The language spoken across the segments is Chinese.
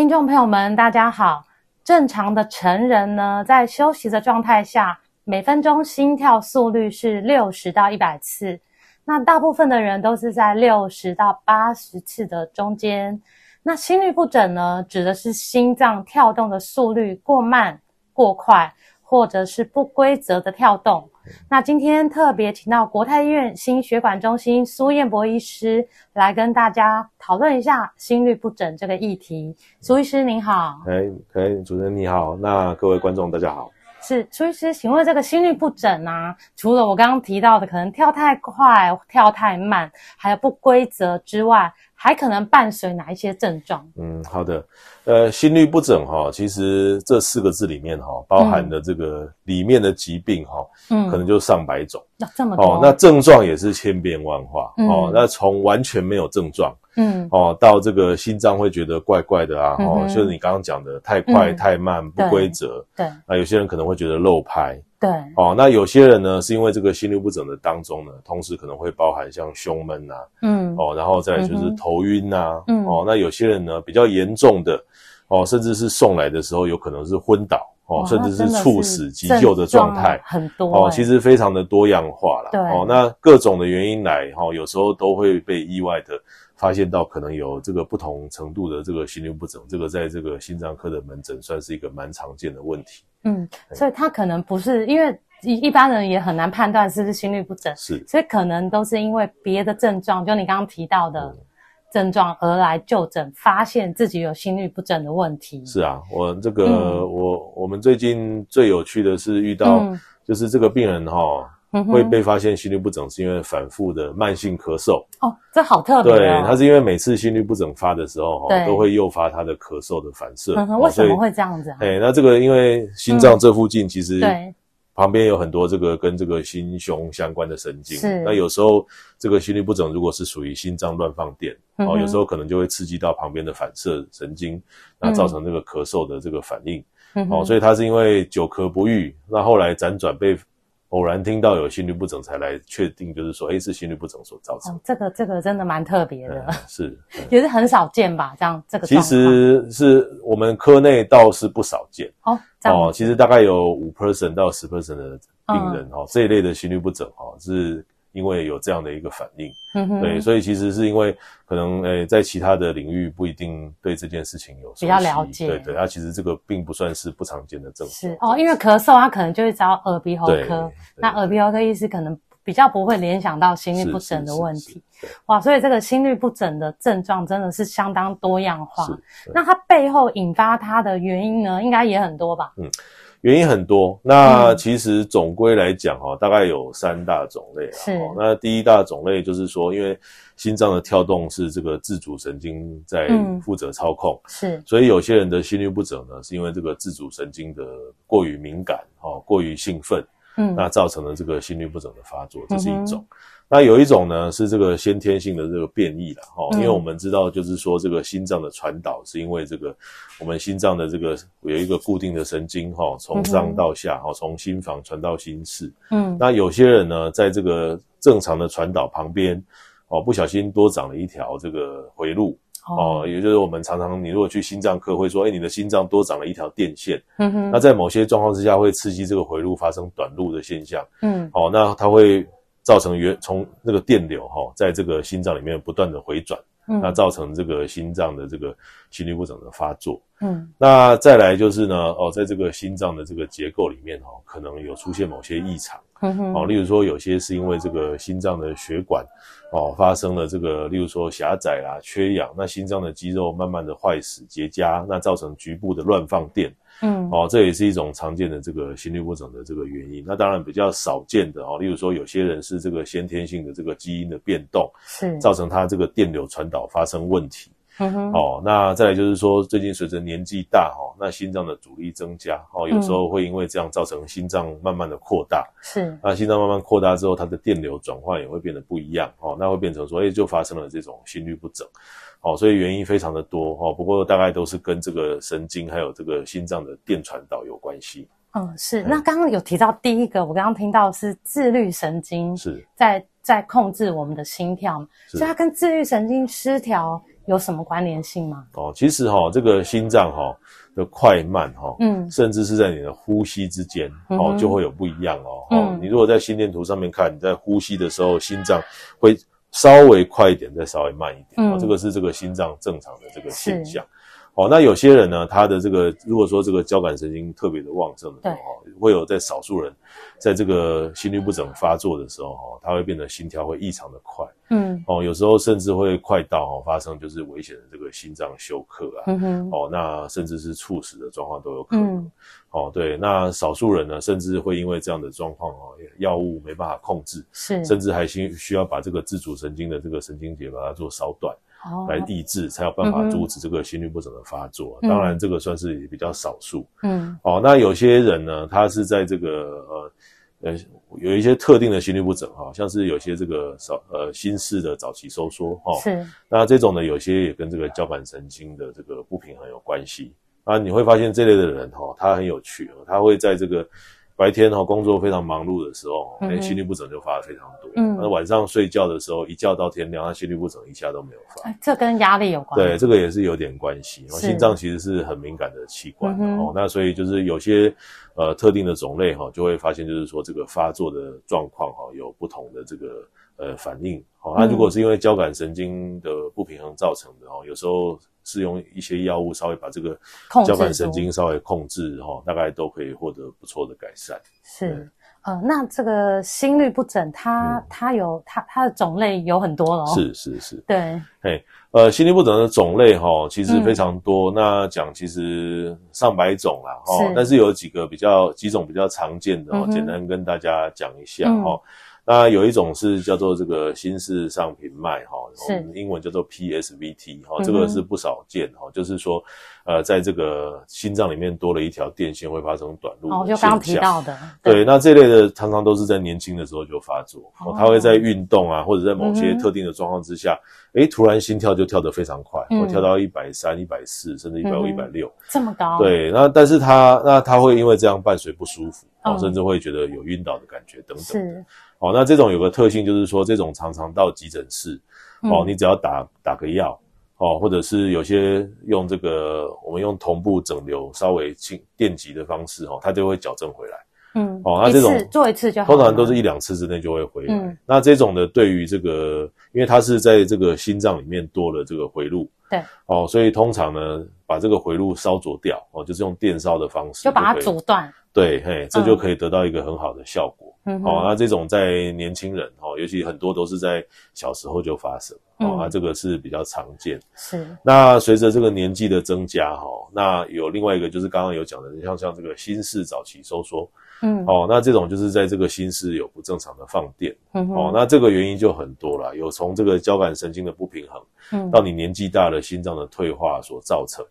听众朋友们，大家好。正常的成人呢，在休息的状态下，每分钟心跳速率是六十到一百次。那大部分的人都是在六十到八十次的中间。那心律不整呢，指的是心脏跳动的速率过慢、过快，或者是不规则的跳动。那今天特别请到国泰医院心血管中心苏彦博医师来跟大家讨论一下心律不整这个议题。苏医师您好，哎，可以，主持人你好，那各位观众大家好。是苏医师，请问这个心律不整啊，除了我刚刚提到的可能跳太快、跳太慢，还有不规则之外，还可能伴随哪一些症状？嗯，好的。呃，心律不整哈，其实这四个字里面哈，包含的这个里面的疾病哈，嗯，可能就上百种。那、啊、这么多哦，那症状也是千变万化、嗯、哦。那从完全没有症状，嗯，哦，到这个心脏会觉得怪怪的啊，嗯、哦，就是你刚刚讲的太快、嗯、太慢、不规则，对，那有些人可能会觉得漏拍。对，哦，那有些人呢，是因为这个心律不整的当中呢，同时可能会包含像胸闷呐、啊，嗯，哦，然后再来就是头晕呐、啊，嗯，哦，那有些人呢比较严重的，哦，甚至是送来的时候有可能是昏倒，哦，甚至是猝死急救的状态，很多、欸，哦，其实非常的多样化啦。对，哦，那各种的原因来，哈、哦，有时候都会被意外的。发现到可能有这个不同程度的这个心律不整，这个在这个心脏科的门诊算是一个蛮常见的问题。嗯，所以他可能不是因为一一般人也很难判断是不是心律不整，是，所以可能都是因为别的症状，就你刚刚提到的症状而来就诊，发现自己有心律不整的问题。是啊，我这个、嗯、我我们最近最有趣的是遇到，就是这个病人哈、哦。会被发现心律不整，是因为反复的慢性咳嗽。哦，这好特别、哦。对，他是因为每次心律不整发的时候，哈，都会诱发他的咳嗽的反射。嗯，为什么会这样子、啊？哎，那这个因为心脏这附近其实对旁边有很多这个跟这个心胸相关的神经。是。那有时候这个心律不整如果是属于心脏乱放电，哦，有时候可能就会刺激到旁边的反射神经，那造成这个咳嗽的这个反应。嗯。哦，所以他是因为久咳不愈，那后来辗转被。偶然听到有心律不整，才来确定，就是说，诶，是心律不整所造成。哦，这个这个真的蛮特别的，嗯、是，也是很少见吧？这样这个其实是我们科内倒是不少见哦。哦，其实大概有五 percent 到十 percent 的病人哈、嗯，这一类的心律不整哦是。因为有这样的一个反应，嗯，对，所以其实是因为可能诶、欸，在其他的领域不一定对这件事情有比较了解，对对，它其实这个并不算是不常见的症状。是哦，因为咳嗽，他可能就会找耳鼻喉科，那耳鼻喉科医师可能比较不会联想到心律不整的问题。哇，所以这个心律不整的症状真的是相当多样化。那它背后引发它的原因呢，应该也很多吧？嗯。原因很多，那其实总归来讲哈、嗯，大概有三大种类啊。是。那第一大种类就是说，因为心脏的跳动是这个自主神经在负责操控，嗯、是。所以有些人的心律不整呢，是因为这个自主神经的过于敏感，哦，过于兴奋，嗯，那造成了这个心律不整的发作，这是一种。嗯那有一种呢，是这个先天性的这个变异了哈，因为我们知道，就是说这个心脏的传导是因为这个我们心脏的这个有一个固定的神经哈，从上到下哈，从心房传到心室。嗯，那有些人呢，在这个正常的传导旁边哦，不小心多长了一条这个回路哦，也就是我们常常你如果去心脏科会说，哎，你的心脏多长了一条电线。嗯哼，那在某些状况之下会刺激这个回路发生短路的现象。嗯，哦，那它会。造成原从那个电流哈，在这个心脏里面不断的回转，嗯，那造成这个心脏的这个心律不整的发作，嗯，那再来就是呢，哦，在这个心脏的这个结构里面哈，可能有出现某些异常，哦，例如说有些是因为这个心脏的血管哦发生了这个，例如说狭窄啦、缺氧，那心脏的肌肉慢慢的坏死结痂，那造成局部的乱放电。嗯，哦，这也是一种常见的这个心律不整的这个原因。那当然比较少见的哦，例如说有些人是这个先天性的这个基因的变动，是造成他这个电流传导发生问题。嗯，哦，那再来就是说，最近随着年纪大，哈，那心脏的阻力增加，哦，有时候会因为这样造成心脏慢慢的扩大，是，那心脏慢慢扩大之后，它的电流转换也会变得不一样，哦，那会变成说，哎，就发生了这种心律不整，哦，所以原因非常的多，哦，不过大概都是跟这个神经还有这个心脏的电传导有关系。嗯，是。那刚刚有提到第一个，我刚刚听到是自律神经是。在在控制我们的心跳，所以它跟自律神经失调。有什么关联性吗？哦，其实哈、哦，这个心脏哈、哦、的快慢哈、哦，嗯，甚至是在你的呼吸之间，嗯、哦，就会有不一样哦。嗯、哦，你如果在心电图上面看，你在呼吸的时候，心脏会稍微快一点，再稍微慢一点，嗯、哦，这个是这个心脏正常的这个现象。哦，那有些人呢，他的这个如果说这个交感神经特别的旺盛的时候，对会有在少数人，在这个心律不整发作的时候，哈，他会变得心跳会异常的快，嗯，哦，有时候甚至会快到哦发生就是危险的这个心脏休克啊，嗯哼，哦，那甚至是猝死的状况都有可能，嗯、哦，对，那少数人呢，甚至会因为这样的状况哦，药物没办法控制，是，甚至还需需要把这个自主神经的这个神经节把它做烧断。来抑制，才有办法阻止这个心律不整的发作。嗯、当然，这个算是比较少数。嗯，哦，那有些人呢，他是在这个呃呃有一些特定的心律不整哈，像是有些这个早呃心室的早期收缩哈。是。那这种呢，有些也跟这个交感神经的这个不平衡有关系。啊，你会发现这类的人哈，他很有趣，他会在这个。白天哈工作非常忙碌的时候，哎、嗯，心律不整就发的非常多。嗯，那晚上睡觉的时候，一觉到天亮，他心律不整一下都没有发。这跟压力有关。对，这个也是有点关系。是心脏其实是很敏感的器官哦，那所以就是有些呃特定的种类哈，就会发现就是说这个发作的状况哈有不同的这个呃反应。好，那如果是因为交感神经的不平衡造成的哦，有时候。是用一些药物稍微把这个交感神经稍微控制哈，大概都可以获得不错的改善。是，呃，那这个心律不整，它、嗯、它有它它的种类有很多了。是是是，对，嘿，呃，心律不整的种类哈，其实非常多。嗯、那讲其实上百种啦，哈是，但是有几个比较几种比较常见的，哦、嗯，简单跟大家讲一下哈。嗯那有一种是叫做这个心室上频脉哈，是。英文叫做 PSVT 哈，这个是不少见哈，嗯、就是说，呃，在这个心脏里面多了一条电线会发生短路哦，就刚刚提到的，对，对，那这类的常常都是在年轻的时候就发作，哦，他会在运动啊或者在某些特定的状况之下，诶、嗯，突然心跳就跳得非常快，会、嗯、跳到一百三、一百四，甚至一百五、一百六，这么高？对，那但是他那他会因为这样伴随不舒服，哦，甚至会觉得有晕倒的感觉等等。是。哦，那这种有个特性就是说，这种常常到急诊室，哦，你只要打打个药，哦，或者是有些用这个我们用同步整流稍微轻电极的方式，哦，它就会矫正回来。嗯，哦，那这种做一次就好，通常都是一两次之内就会回来。嗯，那这种的对于这个，因为它是在这个心脏里面多了这个回路，对，哦，所以通常呢，把这个回路烧灼掉，哦，就是用电烧的方式，就把它阻断。对，嘿，这就可以得到一个很好的效果。嗯，哦，那这种在年轻人，哦，尤其很多都是在小时候就发生，哦，那这个是比较常见。是。那随着这个年纪的增加，哈，那有另外一个就是刚刚有讲的，像像这个心室早期收缩，嗯，哦，那这种就是在这个心室有不正常的放电，嗯，哦，那这个原因就很多了，有从这个交感神经的不平衡，嗯，到你年纪大了心脏的退化所造成。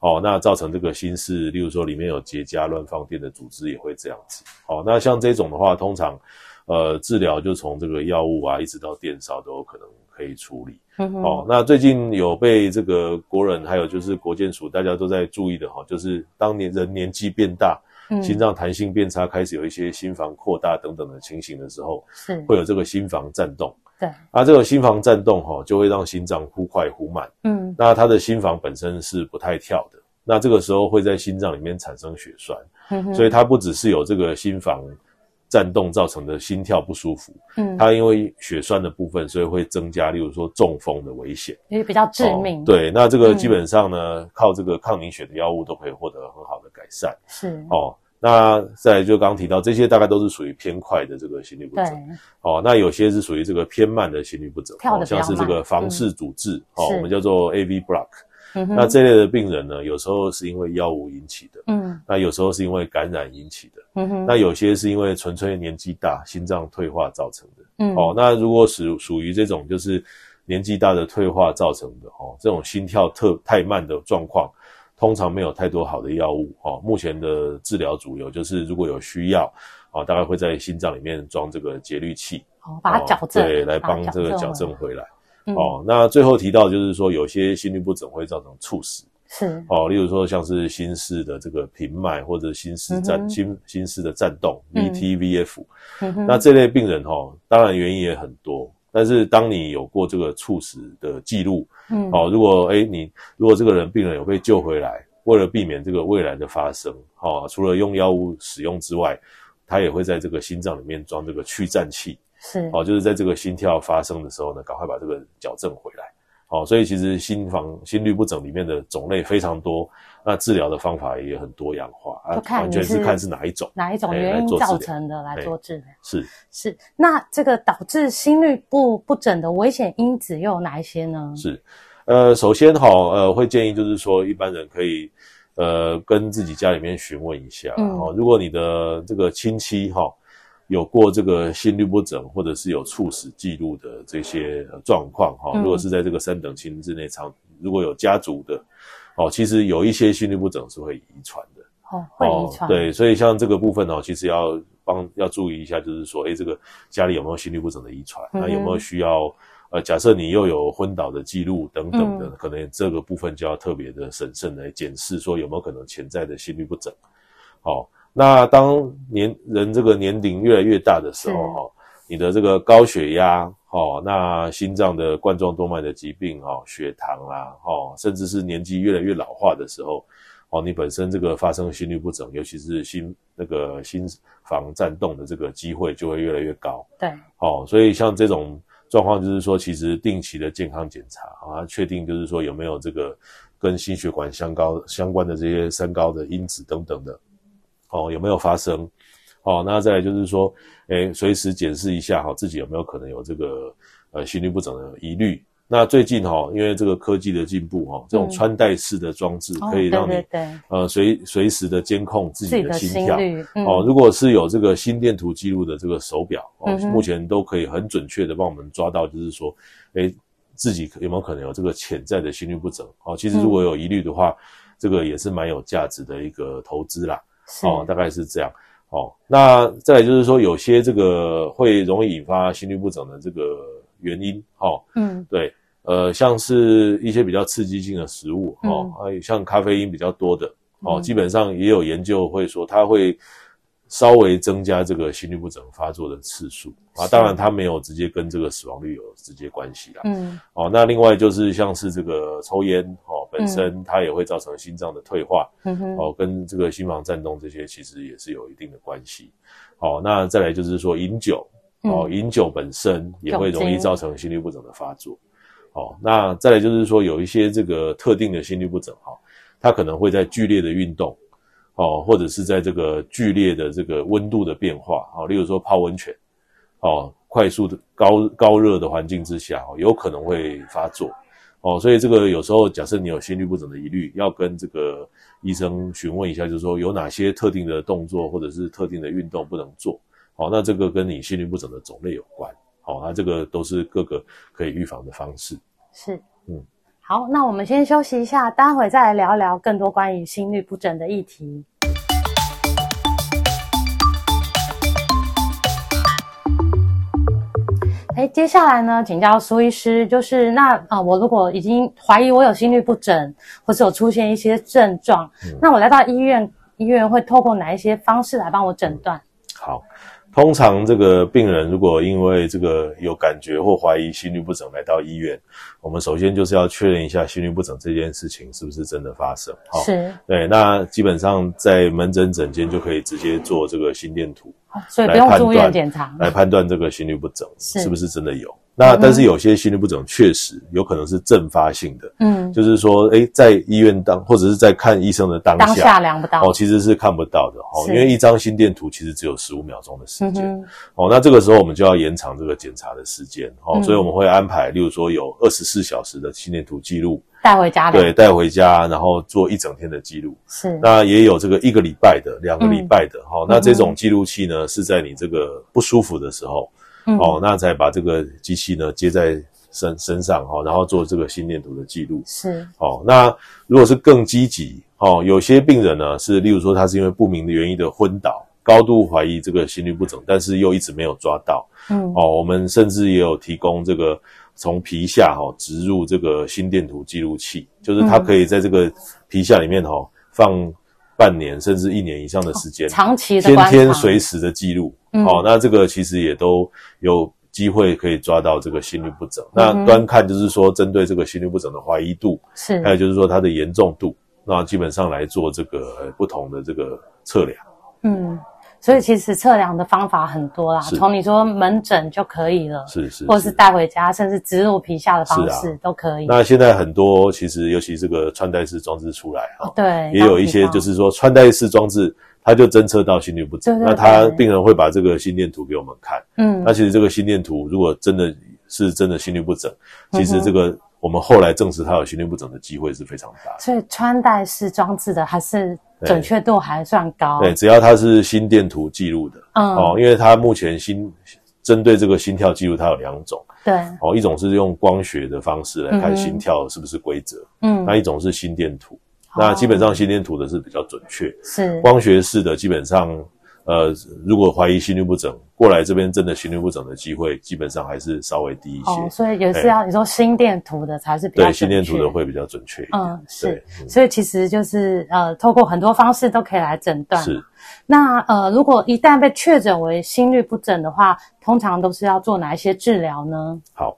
哦，那造成这个心室，例如说里面有结痂、乱放电的组织也会这样子。哦，那像这种的话，通常，呃，治疗就从这个药物啊，一直到电烧都有可能可以处理。哦，那最近有被这个国人还有就是国健署大家都在注意的哈，就是当年人年纪变大，嗯，心脏弹性变差，开始有一些心房扩大等等的情形的时候，是会有这个心房颤动。对，啊，这个心房颤动哈，就会让心脏忽快忽慢。嗯，那他的心房本身是不太跳的，那这个时候会在心脏里面产生血栓，嗯哼，所以它不只是有这个心房颤动造成的心跳不舒服，嗯，它因为血栓的部分，所以会增加，例如说中风的危险，因为比较致命。哦。对，那这个基本上呢，嗯，靠这个抗凝血的药物都可以获得很好的改善。是哦。那再来就刚刚提到这些，大概都是属于偏快的这个心律不整。对。哦，那有些是属于这个偏慢的心律不整，好、哦、像是这个房室阻滞，嗯、哦，我们叫做 AV block。嗯、那这类的病人呢，有时候是因为药物引起的，嗯，那有时候是因为感染引起的，嗯哼，那有些是因为纯粹年纪大、心脏退化造成的，嗯，哦，那如果属属于这种就是年纪大的退化造成的，哦，这种心跳特太慢的状况，通常没有太多好的药物，哦，目前的治疗主流就是如果有需要，哦，大概会在心脏里面装这个节律器，哦，把它矫正，对，来帮这个矫正回来。哦，那最后提到就是说，有些心律不整会造成猝死，是。哦，例如说像是心室的这个频脉或者心室颤、嗯、心心室的颤动 VT-VF，嗯、那这类病人哈、哦，当然原因也很多，但是当你有过这个猝死的记录，嗯，哦，如果诶你如果这个人病人有被救回来，为了避免这个未来的发生，哦，除了用药物使用之外，他也会在这个心脏里面装这个去颤器。是哦，就是在这个心跳发生的时候呢，赶快把这个矫正回来。哦，所以其实心房心律不整里面的种类非常多，那治疗的方法也很多样化，啊，完全是看是哪一种哪一种原因造成的来做治疗。是是，那这个导致心律不不整的危险因子又有哪一些呢？是，呃，首先哈，呃，会建议就是说一般人可以呃跟自己家里面询问一下，嗯，哦，如果你的这个亲戚哈。有过这个心律不整或者是有猝死记录的这些状况哈，如果是在这个三等亲之内，长如果有家族的，哦，其实有一些心律不整是会遗传的，哦，会遗传，对，所以像这个部分哦，其实要帮要注意一下，就是说，诶，这个家里有没有心律不整的遗传，那有没有需要呃，假设你又有昏倒的记录等等的，嗯，可能这个部分就要特别的审慎来检视，说有没有可能潜在的心律不整，好。那当年人这个年龄越来越大的时候，哈，你的这个高血压，哦，那心脏的冠状动脉的疾病，哦，血糖啦，哦，甚至是年纪越来越老化的时候，哦，你本身这个发生心律不整，尤其是心那个心房颤动的这个机会就会越来越高。对，哦，所以像这种状况，就是说，其实定期的健康检查啊，确定就是说有没有这个跟心血管相高相关的这些三高的因子等等的。哦，有没有发生？哦，那再来就是说，诶，随时检视一下哈，自己有没有可能有这个呃心律不整的疑虑。那最近哈，因为这个科技的进步哈，这种穿戴式的装置可以让你、嗯、呃随随时的监控自己的心跳。哦，如果是有这个心电图记录的这个手表哦，嗯、目前都可以很准确的帮我们抓到，就是说，诶，自己有没有可能有这个潜在的心律不整？哦，其实如果有疑虑的话，嗯、这个也是蛮有价值的一个投资啦。哦，大概是这样。哦，那再来就是说，有些这个会容易引发心律不整的这个原因，哦，嗯，对，呃，像是一些比较刺激性的食物，哦，还有、嗯、像咖啡因比较多的，哦，嗯、基本上也有研究会说它会。稍微增加这个心律不整发作的次数啊，当然它没有直接跟这个死亡率有直接关系啦。嗯，哦，那另外就是像是这个抽烟哦，本身它也会造成心脏的退化，哦，跟这个心房颤动这些其实也是有一定的关系。哦，那再来就是说饮酒，哦，饮酒本身也会容易造成心律不整的发作。哦，那再来就是说有一些这个特定的心律不整哈，它可能会在剧烈的运动。哦，或者是在这个剧烈的这个温度的变化，哦，例如说泡温泉，哦，快速的高高热的环境之下，哦，有可能会发作，哦，所以这个有时候假设你有心律不整的疑虑，要跟这个医生询问一下，就是说有哪些特定的动作或者是特定的运动不能做，哦，那这个跟你心律不整的种类有关，哦，那这个都是各个可以预防的方式。是，嗯。好，那我们先休息一下，待会再来聊聊更多关于心律不整的议题。哎，接下来呢，请教苏医师，就是那啊、呃，我如果已经怀疑我有心律不整，或是有出现一些症状，嗯、那我来到医院，医院会透过哪一些方式来帮我诊断？好。通常这个病人如果因为这个有感觉或怀疑心律不整来到医院，我们首先就是要确认一下心律不整这件事情是不是真的发生。哦，是，对，那基本上在门诊诊间就可以直接做这个心电图，所以不用住院检查，来判断这个心律不整是不是真的有。那但是有些心律不整确实有可能是阵发性的，嗯，就是说，诶，在医院当或者是在看医生的当下，当下量不到。哦，其实是看不到的哦，因为一张心电图其实只有十五秒钟的时间。哦，那这个时候我们就要延长这个检查的时间哦，所以我们会安排，例如说有二十四小时的心电图记录带回家，对，带回家，然后做一整天的记录，是，那也有这个一个礼拜的、两个礼拜的，好，那这种记录器呢是在你这个不舒服的时候。哦，那才把这个机器呢接在身身上哈，然后做这个心电图的记录。是。哦，那如果是更积极，哦，有些病人呢是，例如说他是因为不明的原因的昏倒，高度怀疑这个心律不整，但是又一直没有抓到。嗯。哦，我们甚至也有提供这个从皮下哈植入这个心电图记录器，就是它可以在这个皮下里面哈放半年甚至一年以上的时间，哦，长期的天天随时的记录。嗯、哦，那这个其实也都有机会可以抓到这个心律不整。嗯、那端看就是说，针对这个心律不整的怀疑度，是还有就是说它的严重度，那基本上来做这个不同的这个测量。嗯。所以其实测量的方法很多啦，从你说门诊就可以了，是是，或者是。带回家，甚至植入皮下的方式都可以。那现在很多其实，尤其这个穿戴式装置出来哈，对，也有一些就是说穿戴式装置，它就侦测到心律不整，那他病人会把这个心电图给我们看，嗯，那其实这个心电图如果真的是真的心律不整，其实这个。我们后来证实他有心律不整的机会是非常大的，所以穿戴式装置的还是准确度还算高。对，只要它是心电图记录的，嗯，哦，因为它目前心针对这个心跳记录，它有两种，对，哦，一种是用光学的方式来看心跳是不是规则，嗯，那一种是心电图，那基本上心电图的是比较准确，是。光学式的基本上。呃，如果怀疑心律不整，过来这边真的心律不整的机会，基本上还是稍微低一些。哦，所以也是要你说心电图的才是比较。对，心电图的会比较准确。嗯，是。嗯，所以其实就是呃，透过很多方式都可以来诊断。是。那呃，如果一旦被确诊为心律不整的话，通常都是要做哪一些治疗呢？好。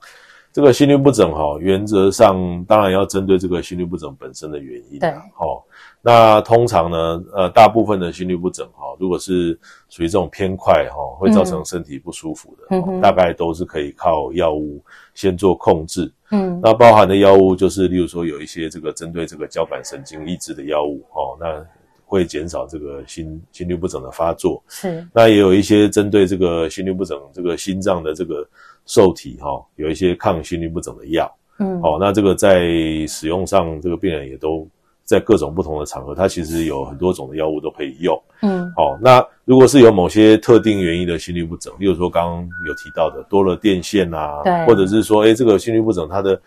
这个心律不整哈，原则上当然要针对这个心律不整本身的原因。对，好，那通常呢，呃，大部分的心律不整哈，如果是属于这种偏快哈，会造成身体不舒服的，嗯，大概都是可以靠药物先做控制。嗯，那包含的药物就是，例如说有一些这个针对这个交感神经抑制的药物哦，那会减少这个心心律不整的发作。是，那也有一些针对这个心律不整这个心脏的这个。受体哈，有一些抗心律不整的药，嗯，哦，那这个在使用上，这个病人也都在各种不同的场合，他其实有很多种的药物都可以用，嗯，哦，那如果是有某些特定原因的心律不整，例如说刚刚有提到的多了电线啊，对，或者是说，诶，这个心律不整它的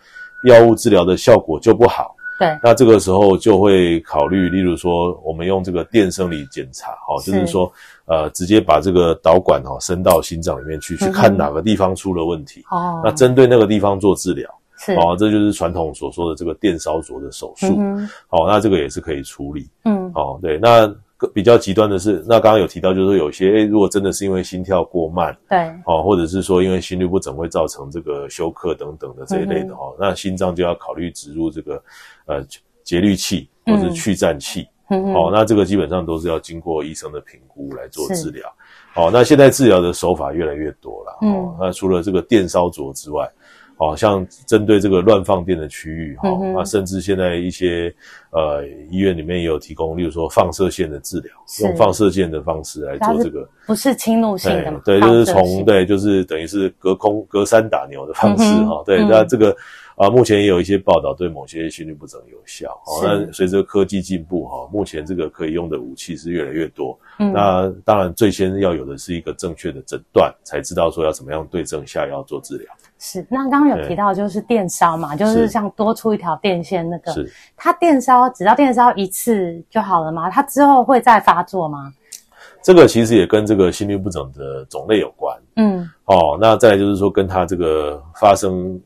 药物治疗的效果就不好。对，那这个时候就会考虑，例如说，我们用这个电生理检查，哈，就是说，呃，直接把这个导管哈伸到心脏里面去，去看哪个地方出了问题。哦，那针对那个地方做治疗。是，哦，这就是传统所说的这个电烧灼的手术。嗯，好，那这个也是可以处理。嗯，哦，对，那。比较极端的是，那刚刚有提到，就是说有些，诶，如果真的是因为心跳过慢，对，哦，或者是说因为心律不整会造成这个休克等等的这一类的哦，嗯、那心脏就要考虑植入这个呃节律器或者去颤器，嗯，哦，那这个基本上都是要经过医生的评估来做治疗。哦，那现在治疗的手法越来越多了，嗯、哦，那除了这个电烧灼之外。哦，像针对这个乱放电的区域，哈、嗯，那甚至现在一些呃医院里面也有提供，例如说放射线的治疗，用放射线的方式来做这个，不是侵入性的吗？对，就是从对，就是等于是隔空隔山打牛的方式，哈、嗯，对，那、嗯、这个啊，目前也有一些报道对某些心律不整有效。哦，那随着科技进步，哈，目前这个可以用的武器是越来越多。嗯，那当然最先要有的是一个正确的诊断，才知道说要怎么样对症下药做治疗。是，那刚刚有提到就是电烧嘛，就是像多出一条电线那个，是它电烧只要电烧一次就好了吗？它之后会再发作吗？这个其实也跟这个心律不整的种类有关。嗯，哦，那再来就是说跟它这个发生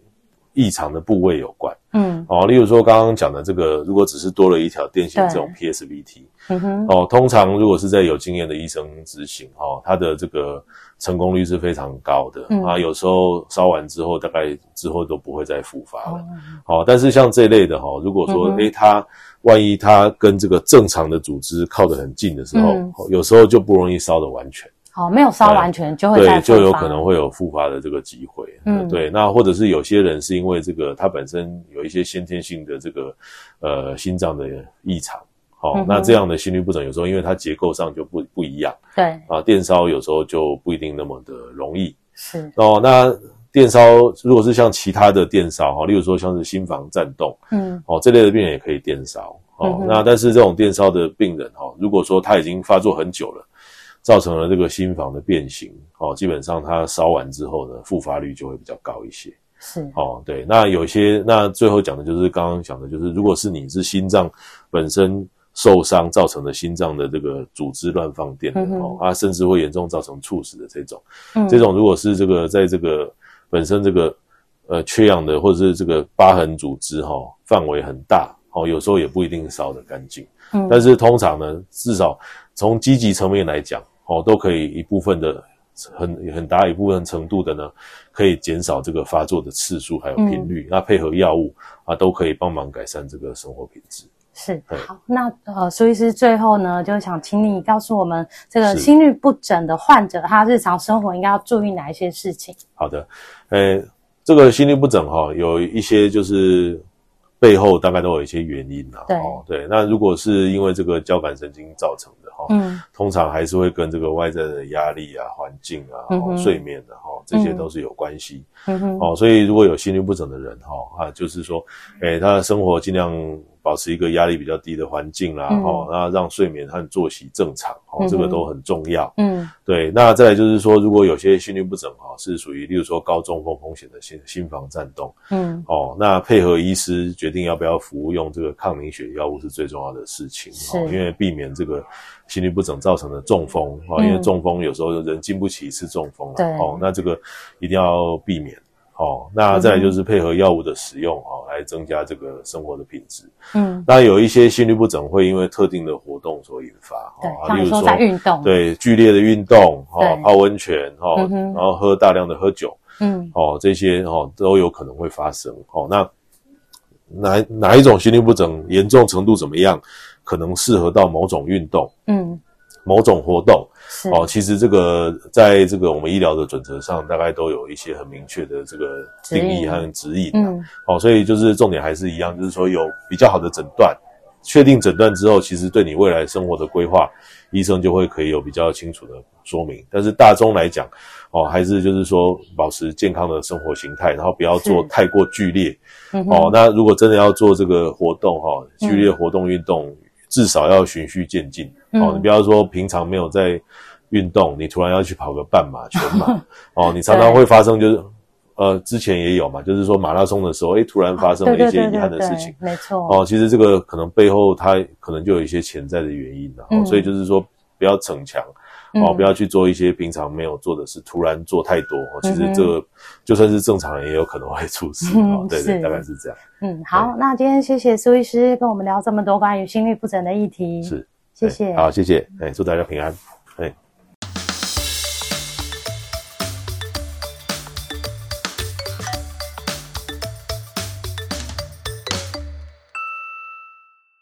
异常的部位有关。嗯，哦，例如说刚刚讲的这个，如果只是多了一条电线这种 PSVT，嗯哼，哦，通常如果是在有经验的医生执行，哦，他的这个。成功率是非常高的，嗯、啊，有时候烧完之后，大概之后都不会再复发了。好、哦，但是像这类的哈，如果说诶、嗯哼欸、它万一它跟这个正常的组织靠得很近的时候，嗯、有时候就不容易烧得完全。哦，没有烧完全就会对，就有可能会有复发的这个机会。嗯，对，那或者是有些人是因为这个他本身有一些先天性的这个呃心脏的异常，好、哦嗯，那这样的心律不整有时候因为它结构上就不不一样，对啊，电烧有时候就不一定那么的容易。是哦，那电烧如果是像其他的电烧哈，例如说像是心房颤动，嗯，哦这类的病人也可以电烧。哦、嗯，那但是这种电烧的病人哈，如果说他已经发作很久了。造成了这个心房的变形，哦，基本上它烧完之后呢，复发率就会比较高一些。是，哦，对，那有些，那最后讲的就是刚刚讲的，就是如果是你是心脏本身受伤造成的心脏的这个组织乱放电的，嗯、哦，啊，甚至会严重造成猝死的这种，嗯，这种如果是这个在这个本身这个呃缺氧的或者是这个疤痕组织哈、哦、范围很大，哦，有时候也不一定烧得干净。嗯，但是通常呢，至少从积极层面来讲。哦，都可以一部分的很很大一部分程度的呢，可以减少这个发作的次数还有频率。嗯、那配合药物啊，都可以帮忙改善这个生活品质。是，好，那呃，苏医师最后呢，就想请你告诉我们，这个心律不整的患者，他日常生活应该要注意哪一些事情？好的，呃，这个心律不整哈、哦，有一些就是。背后大概都有一些原因啊，对，哦，对，那如果是因为这个交感神经造成的哈，嗯，通常还是会跟这个外在的压力啊、环境啊、嗯、睡眠的哈，这些都是有关系，嗯。哼，哦，所以如果有心律不整的人哈，啊，就是说，诶，他的生活尽量。保持一个压力比较低的环境啦，嗯、哦，那让睡眠和作息正常，哦、嗯，这个都很重要。嗯，对。那再来就是说，如果有些心律不整，哈，是属于例如说高中风风险的心心房颤动，嗯，哦，那配合医师决定要不要服用这个抗凝血药物是最重要的事情，哦，因为避免这个心律不整造成的中风，因为中风有时候人经不起一次中风，对，哦，那这个一定要避免。哦，那再来就是配合药物的使用，哦，来增加这个生活的品质。嗯，那有一些心律不整会因为特定的活动所引发，对，例如说在运动，对，剧烈的运动，哦，泡温泉，哦，然后喝大量的喝酒，嗯，哦，这些哦都有可能会发生。哦，那哪哪一种心律不整严重程度怎么样，可能适合到某种运动，嗯，某种活动。哦，其实这个在这个我们医疗的准则上，大概都有一些很明确的这个定义和指引。嗯，哦，所以就是重点还是一样，就是说有比较好的诊断，确定诊断之后，其实对你未来生活的规划，医生就会可以有比较清楚的说明。但是大众来讲，哦，还是就是说保持健康的生活形态，然后不要做太过剧烈。哦，那如果真的要做这个活动，哈，剧烈活动运动。至少要循序渐进，嗯，哦，你不要说平常没有在运动，你突然要去跑个半马、全马，哦，你常常会发生就是，呃，之前也有嘛，就是说马拉松的时候，诶，突然发生了一些遗憾的事情，没错，哦，其实这个可能背后它可能就有一些潜在的原因的，嗯，哦，所以就是说不要逞强。哦，不要去做一些平常没有做的事，突然做太多，其实这个就算是正常人也有可能会出事。哦，对对，大概是这样。嗯，好，那今天谢谢苏医师跟我们聊这么多关于心律不整的议题。是，谢谢。好，谢谢。哎，祝大家平安。哎。